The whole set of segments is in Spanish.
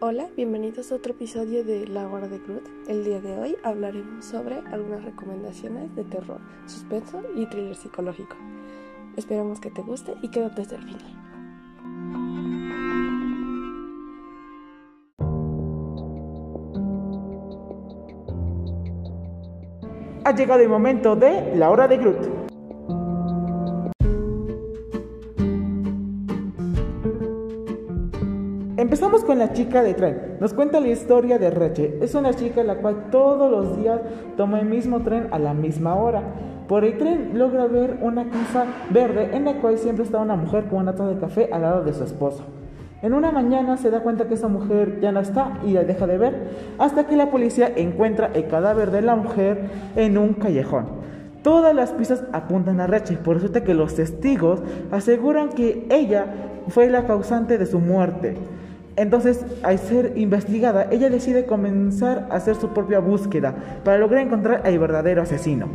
Hola, bienvenidos a otro episodio de La Hora de Groot. El día de hoy hablaremos sobre algunas recomendaciones de terror, suspenso y thriller psicológico. Esperamos que te guste y quédate hasta el final. Ha llegado el momento de La Hora de Groot. Empezamos con la chica de tren. Nos cuenta la historia de Reche. Es una chica la cual todos los días toma el mismo tren a la misma hora. Por el tren logra ver una casa verde en la cual siempre está una mujer con una taza de café al lado de su esposo. En una mañana se da cuenta que esa mujer ya no está y la deja de ver hasta que la policía encuentra el cadáver de la mujer en un callejón. Todas las pistas apuntan a Reche, por eso que los testigos aseguran que ella fue la causante de su muerte. Entonces, al ser investigada, ella decide comenzar a hacer su propia búsqueda para lograr encontrar al verdadero asesino.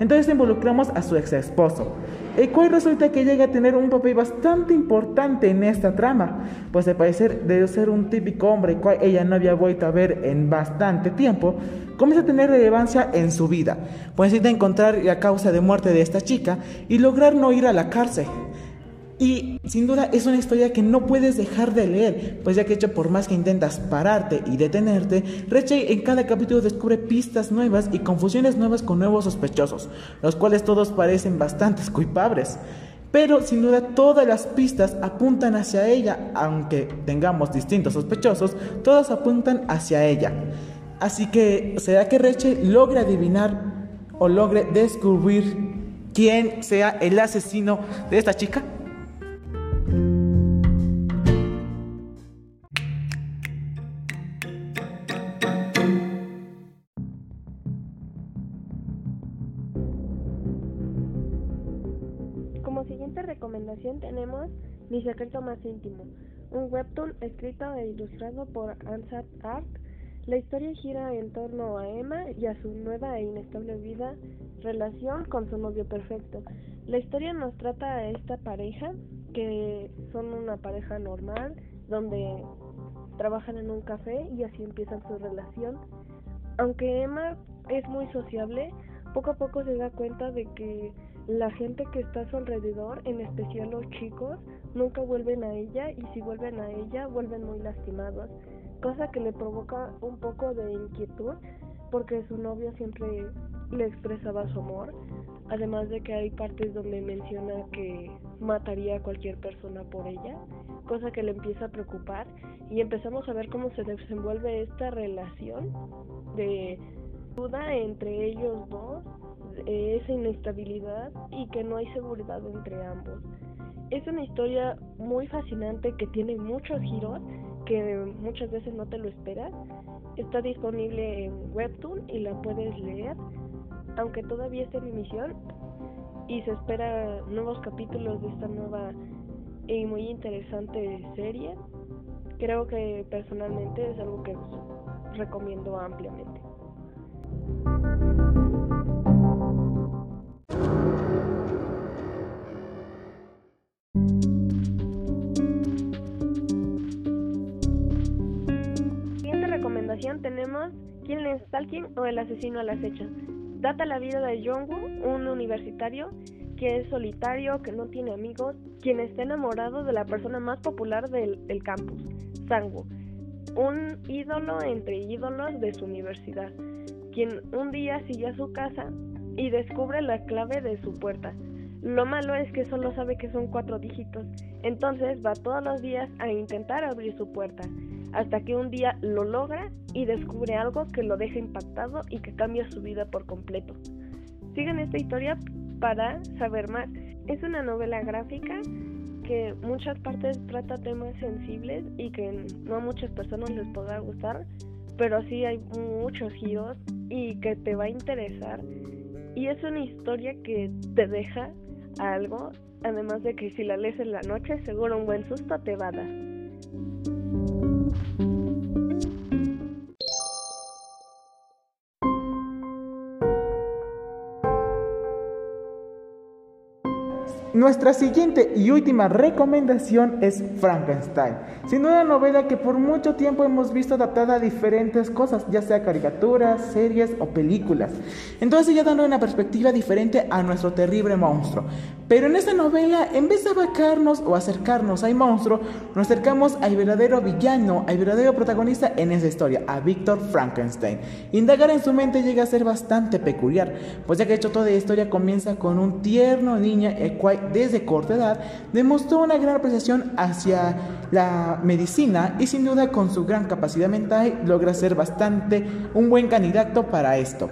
Entonces involucramos a su ex esposo, el cual resulta que llega a tener un papel bastante importante en esta trama, pues al parecer de ser un típico hombre, cual ella no había vuelto a ver en bastante tiempo, comienza a tener relevancia en su vida, pues necesita encontrar la causa de muerte de esta chica y lograr no ir a la cárcel. Y sin duda es una historia que no puedes dejar de leer, pues ya que hecho por más que intentas pararte y detenerte, Reche en cada capítulo descubre pistas nuevas y confusiones nuevas con nuevos sospechosos, los cuales todos parecen bastante culpables. Pero sin duda todas las pistas apuntan hacia ella, aunque tengamos distintos sospechosos, todas apuntan hacia ella. Así que, ¿será que Reche logre adivinar o logre descubrir quién sea el asesino de esta chica? Recomendación tenemos Mi secreto más íntimo, un webtoon escrito e ilustrado por Ansat Art. La historia gira en torno a Emma y a su nueva e inestable vida relación con su novio perfecto. La historia nos trata a esta pareja, que son una pareja normal, donde trabajan en un café y así empiezan su relación. Aunque Emma es muy sociable, poco a poco se da cuenta de que la gente que está a su alrededor, en especial los chicos, nunca vuelven a ella y si vuelven a ella vuelven muy lastimados, cosa que le provoca un poco de inquietud porque su novio siempre le expresaba su amor, además de que hay partes donde menciona que mataría a cualquier persona por ella, cosa que le empieza a preocupar y empezamos a ver cómo se desenvuelve esta relación de duda entre ellos dos, esa inestabilidad y que no hay seguridad entre ambos. Es una historia muy fascinante que tiene muchos giros que muchas veces no te lo esperas. Está disponible en Webtoon y la puedes leer, aunque todavía está en emisión y se espera nuevos capítulos de esta nueva y muy interesante serie. Creo que personalmente es algo que recomiendo ampliamente. Tenemos ¿Quién es Stalking o el asesino al acecho? Data la vida de Jongwoo, un universitario que es solitario, que no tiene amigos, quien está enamorado de la persona más popular del, del campus, Sangwoo, un ídolo entre ídolos de su universidad, quien un día sigue a su casa y descubre la clave de su puerta. Lo malo es que solo sabe que son cuatro dígitos, entonces va todos los días a intentar abrir su puerta, hasta que un día lo logra y descubre algo que lo deja impactado y que cambia su vida por completo. Sigan esta historia para saber más. Es una novela gráfica que muchas partes trata temas sensibles y que no a muchas personas les podrá gustar, pero sí hay muchos giros y que te va a interesar. Y es una historia que te deja algo, además de que si la lees en la noche, seguro un buen susto te va a dar. Nuestra siguiente y última recomendación es Frankenstein, sin una novela que por mucho tiempo hemos visto adaptada a diferentes cosas, ya sea caricaturas, series o películas. Entonces ya dando una perspectiva diferente a nuestro terrible monstruo. Pero en esta novela, en vez de abacarnos o acercarnos al monstruo, nos acercamos al verdadero villano, al verdadero protagonista en esa historia, a Víctor Frankenstein. Indagar en su mente llega a ser bastante peculiar, pues ya que hecho toda la historia comienza con un tierno niño el cual desde corta edad demostró una gran apreciación hacia la medicina y sin duda con su gran capacidad mental logra ser bastante un buen candidato para esto.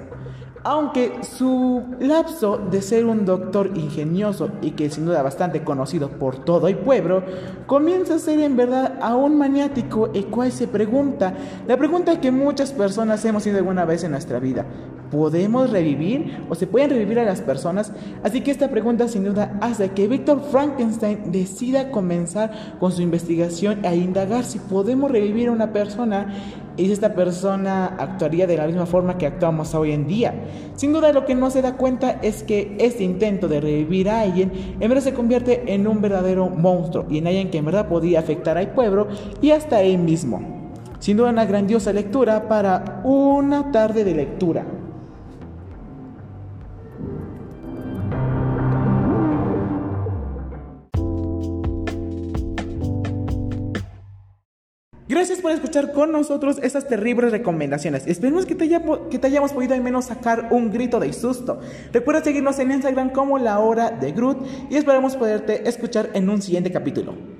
Aunque su lapso de ser un doctor ingenioso y que sin duda bastante conocido por todo el pueblo, comienza a ser en verdad aún maniático, el cual se pregunta, la pregunta que muchas personas hemos sido alguna vez en nuestra vida, ¿podemos revivir o se pueden revivir a las personas? Así que esta pregunta sin duda hace que Víctor Frankenstein decida comenzar con su investigación e indagar si podemos revivir a una persona y si esta persona actuaría de la misma forma que actuamos hoy en día. Sin duda lo que no se da cuenta es que este intento de revivir a alguien en verdad se convierte en un verdadero monstruo y en alguien que en verdad podía afectar al pueblo y hasta él mismo. Sin duda una grandiosa lectura para una tarde de lectura. Gracias por escuchar con nosotros estas terribles recomendaciones. Esperemos que te, que te hayamos podido al menos sacar un grito de susto. Recuerda seguirnos en Instagram como La Hora de Groot y esperamos poderte escuchar en un siguiente capítulo.